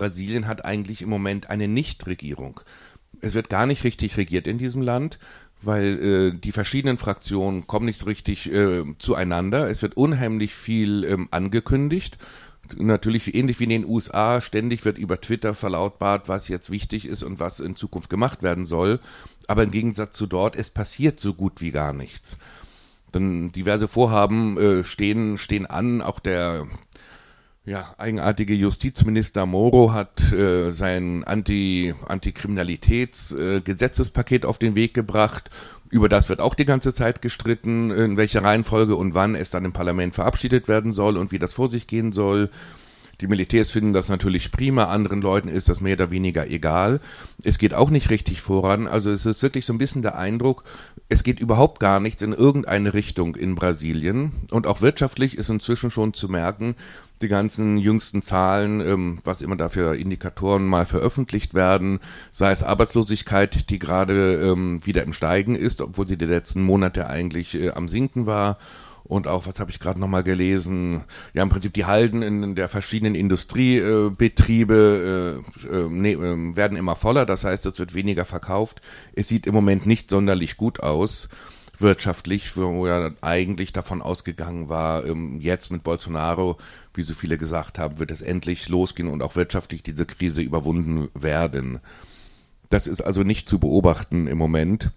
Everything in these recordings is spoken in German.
Brasilien hat eigentlich im Moment eine Nichtregierung. Es wird gar nicht richtig regiert in diesem Land, weil äh, die verschiedenen Fraktionen kommen nicht so richtig äh, zueinander. Es wird unheimlich viel ähm, angekündigt. Natürlich ähnlich wie in den USA, ständig wird über Twitter verlautbart, was jetzt wichtig ist und was in Zukunft gemacht werden soll. Aber im Gegensatz zu dort, es passiert so gut wie gar nichts. Denn diverse Vorhaben äh, stehen, stehen an. Auch der ja, eigenartige Justizminister Moro hat äh, sein Anti, Antikriminalitätsgesetzespaket äh, auf den Weg gebracht. Über das wird auch die ganze Zeit gestritten, in welcher Reihenfolge und wann es dann im Parlament verabschiedet werden soll und wie das vor sich gehen soll. Die Militärs finden das natürlich prima, anderen Leuten ist das mehr oder weniger egal. Es geht auch nicht richtig voran. Also es ist wirklich so ein bisschen der Eindruck, es geht überhaupt gar nichts in irgendeine Richtung in Brasilien. Und auch wirtschaftlich ist inzwischen schon zu merken, die ganzen jüngsten Zahlen, ähm, was immer da für Indikatoren mal veröffentlicht werden, sei es Arbeitslosigkeit, die gerade ähm, wieder im Steigen ist, obwohl sie die letzten Monate eigentlich äh, am Sinken war und auch, was habe ich gerade nochmal gelesen, ja im Prinzip die Halden in der verschiedenen Industriebetriebe äh, äh, nee, äh, werden immer voller, das heißt, es wird weniger verkauft. Es sieht im Moment nicht sonderlich gut aus wirtschaftlich, wo ja eigentlich davon ausgegangen war, ähm, jetzt mit Bolsonaro, wie so viele gesagt haben, wird es endlich losgehen und auch wirtschaftlich diese Krise überwunden werden. Das ist also nicht zu beobachten im Moment.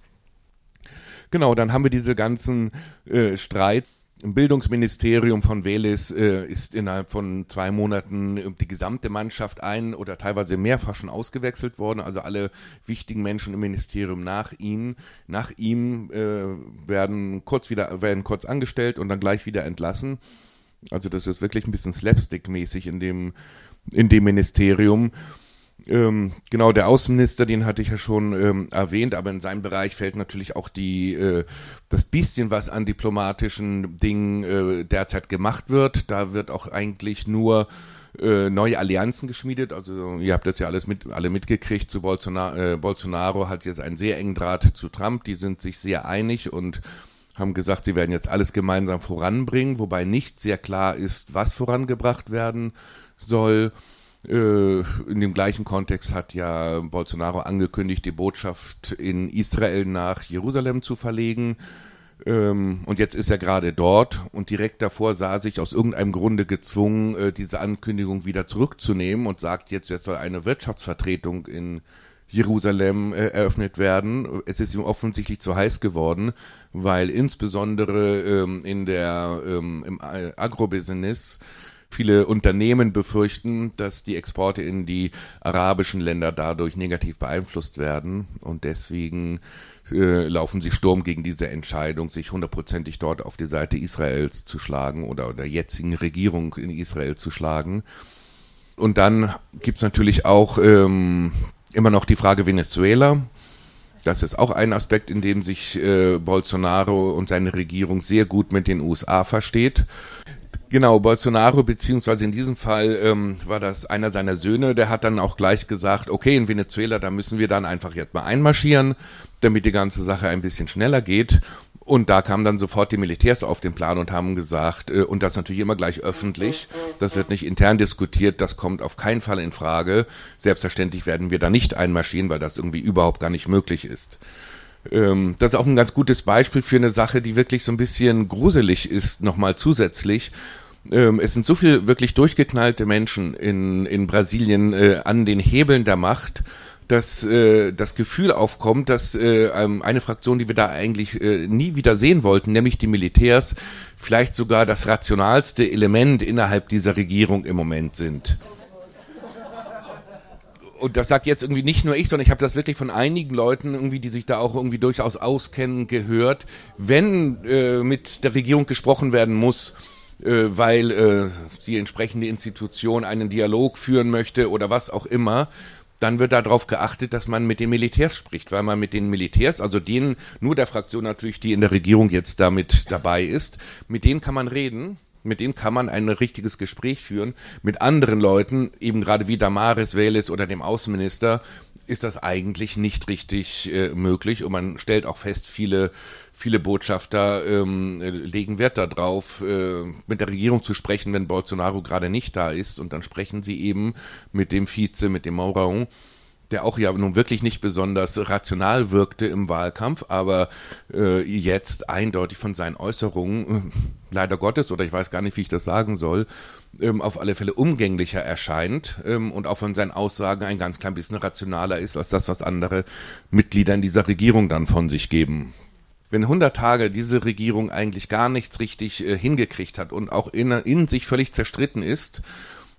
Genau, dann haben wir diese ganzen äh, Streit im Bildungsministerium von Veles äh, ist innerhalb von zwei Monaten die gesamte Mannschaft ein oder teilweise mehrfach schon ausgewechselt worden. Also alle wichtigen Menschen im Ministerium nach ihm, nach ihm äh, werden kurz wieder werden kurz angestellt und dann gleich wieder entlassen. Also das ist wirklich ein bisschen slapstick-mäßig in dem in dem Ministerium. Ähm, genau, der Außenminister, den hatte ich ja schon ähm, erwähnt, aber in seinem Bereich fällt natürlich auch die, äh, das bisschen, was an diplomatischen Dingen äh, derzeit gemacht wird. Da wird auch eigentlich nur äh, neue Allianzen geschmiedet. Also ihr habt das ja alles mit, alle mitgekriegt. Zu Bolsonaro, äh, Bolsonaro hat jetzt einen sehr engen Draht zu Trump. Die sind sich sehr einig und haben gesagt, sie werden jetzt alles gemeinsam voranbringen, wobei nicht sehr klar ist, was vorangebracht werden soll. Äh, in dem gleichen Kontext hat ja Bolsonaro angekündigt, die Botschaft in Israel nach Jerusalem zu verlegen. Ähm, und jetzt ist er gerade dort und direkt davor sah sich aus irgendeinem Grunde gezwungen, äh, diese Ankündigung wieder zurückzunehmen und sagt jetzt, jetzt soll eine Wirtschaftsvertretung in Jerusalem äh, eröffnet werden. Es ist ihm offensichtlich zu heiß geworden, weil insbesondere ähm, in der ähm, im Agrobusiness Viele Unternehmen befürchten, dass die Exporte in die arabischen Länder dadurch negativ beeinflusst werden und deswegen äh, laufen sie Sturm gegen diese Entscheidung, sich hundertprozentig dort auf die Seite Israels zu schlagen oder der jetzigen Regierung in Israel zu schlagen. Und dann gibt es natürlich auch ähm, immer noch die Frage Venezuela. Das ist auch ein Aspekt, in dem sich äh, Bolsonaro und seine Regierung sehr gut mit den USA versteht. Genau, Bolsonaro, beziehungsweise in diesem Fall ähm, war das einer seiner Söhne, der hat dann auch gleich gesagt, okay, in Venezuela, da müssen wir dann einfach jetzt mal einmarschieren, damit die ganze Sache ein bisschen schneller geht. Und da kamen dann sofort die Militärs auf den Plan und haben gesagt, äh, und das natürlich immer gleich öffentlich, das wird nicht intern diskutiert, das kommt auf keinen Fall in Frage. Selbstverständlich werden wir da nicht einmarschieren, weil das irgendwie überhaupt gar nicht möglich ist. Ähm, das ist auch ein ganz gutes Beispiel für eine Sache, die wirklich so ein bisschen gruselig ist, nochmal zusätzlich ähm, es sind so viel wirklich durchgeknallte Menschen in, in Brasilien äh, an den Hebeln der Macht, dass äh, das Gefühl aufkommt, dass äh, ähm, eine Fraktion, die wir da eigentlich äh, nie wieder sehen wollten, nämlich die Militärs, vielleicht sogar das rationalste Element innerhalb dieser Regierung im Moment sind und das sagt jetzt irgendwie nicht nur ich, sondern ich habe das wirklich von einigen Leuten irgendwie, die sich da auch irgendwie durchaus auskennen, gehört. Wenn äh, mit der Regierung gesprochen werden muss, weil äh, die entsprechende Institution einen Dialog führen möchte oder was auch immer, dann wird darauf geachtet, dass man mit den Militärs spricht, weil man mit den Militärs, also denen, nur der Fraktion natürlich, die in der Regierung jetzt damit dabei ist, mit denen kann man reden, mit denen kann man ein richtiges Gespräch führen. Mit anderen Leuten, eben gerade wie Damaris Veles oder dem Außenminister, ist das eigentlich nicht richtig äh, möglich. Und man stellt auch fest, viele viele Botschafter ähm, legen Wert darauf, äh, mit der Regierung zu sprechen, wenn Bolsonaro gerade nicht da ist. Und dann sprechen sie eben mit dem Vize, mit dem Mourão der auch ja nun wirklich nicht besonders rational wirkte im Wahlkampf, aber äh, jetzt eindeutig von seinen Äußerungen, äh, leider Gottes, oder ich weiß gar nicht, wie ich das sagen soll, ähm, auf alle Fälle umgänglicher erscheint ähm, und auch von seinen Aussagen ein ganz klein bisschen rationaler ist als das, was andere Mitglieder in dieser Regierung dann von sich geben. Wenn 100 Tage diese Regierung eigentlich gar nichts richtig äh, hingekriegt hat und auch in, in sich völlig zerstritten ist,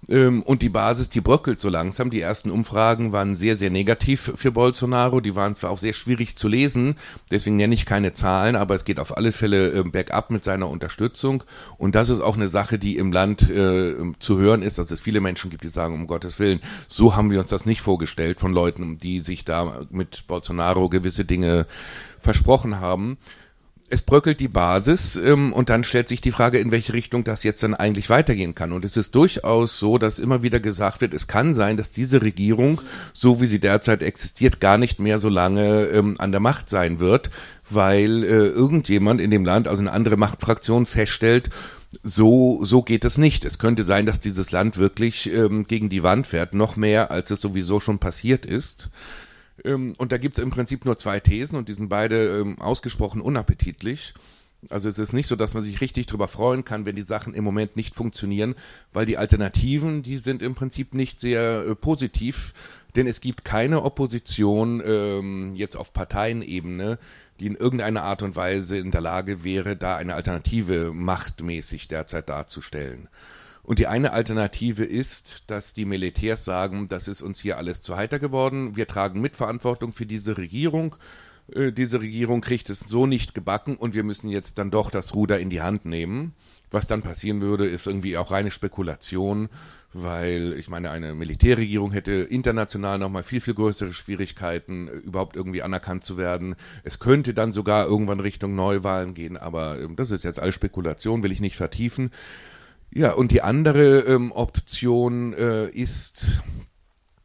und die Basis, die bröckelt so langsam. Die ersten Umfragen waren sehr, sehr negativ für Bolsonaro. Die waren zwar auch sehr schwierig zu lesen, deswegen nenne ich keine Zahlen, aber es geht auf alle Fälle äh, bergab mit seiner Unterstützung. Und das ist auch eine Sache, die im Land äh, zu hören ist, dass es viele Menschen gibt, die sagen, um Gottes Willen, so haben wir uns das nicht vorgestellt von Leuten, die sich da mit Bolsonaro gewisse Dinge versprochen haben es bröckelt die Basis ähm, und dann stellt sich die Frage, in welche Richtung das jetzt dann eigentlich weitergehen kann. Und es ist durchaus so, dass immer wieder gesagt wird, es kann sein, dass diese Regierung, so wie sie derzeit existiert, gar nicht mehr so lange ähm, an der Macht sein wird, weil äh, irgendjemand in dem Land, also eine andere Machtfraktion, feststellt, so, so geht es nicht. Es könnte sein, dass dieses Land wirklich ähm, gegen die Wand fährt, noch mehr, als es sowieso schon passiert ist. Ähm, und da gibt es im Prinzip nur zwei Thesen und die sind beide ähm, ausgesprochen unappetitlich. Also es ist nicht so, dass man sich richtig darüber freuen kann, wenn die Sachen im Moment nicht funktionieren, weil die Alternativen, die sind im Prinzip nicht sehr äh, positiv, denn es gibt keine Opposition ähm, jetzt auf Parteienebene, die in irgendeiner Art und Weise in der Lage wäre, da eine Alternative machtmäßig derzeit darzustellen. Und die eine Alternative ist, dass die Militärs sagen, das ist uns hier alles zu heiter geworden, wir tragen Mitverantwortung für diese Regierung. Äh, diese Regierung kriegt es so nicht gebacken und wir müssen jetzt dann doch das Ruder in die Hand nehmen. Was dann passieren würde, ist irgendwie auch reine Spekulation, weil ich meine, eine Militärregierung hätte international nochmal viel, viel größere Schwierigkeiten, überhaupt irgendwie anerkannt zu werden. Es könnte dann sogar irgendwann Richtung Neuwahlen gehen, aber ähm, das ist jetzt alles Spekulation, will ich nicht vertiefen. Ja, und die andere ähm, Option äh, ist,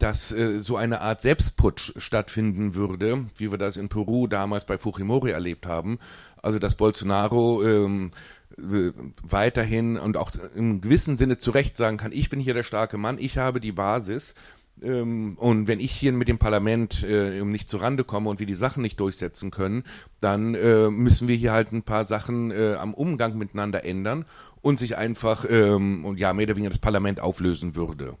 dass äh, so eine Art Selbstputsch stattfinden würde, wie wir das in Peru damals bei Fujimori erlebt haben. Also dass Bolsonaro ähm, weiterhin und auch im gewissen Sinne zu Recht sagen kann, ich bin hier der starke Mann, ich habe die Basis. Ähm, und wenn ich hier mit dem Parlament äh, nicht zurande komme und wir die Sachen nicht durchsetzen können, dann äh, müssen wir hier halt ein paar Sachen äh, am Umgang miteinander ändern und sich einfach ähm, ja mehr oder weniger das Parlament auflösen würde.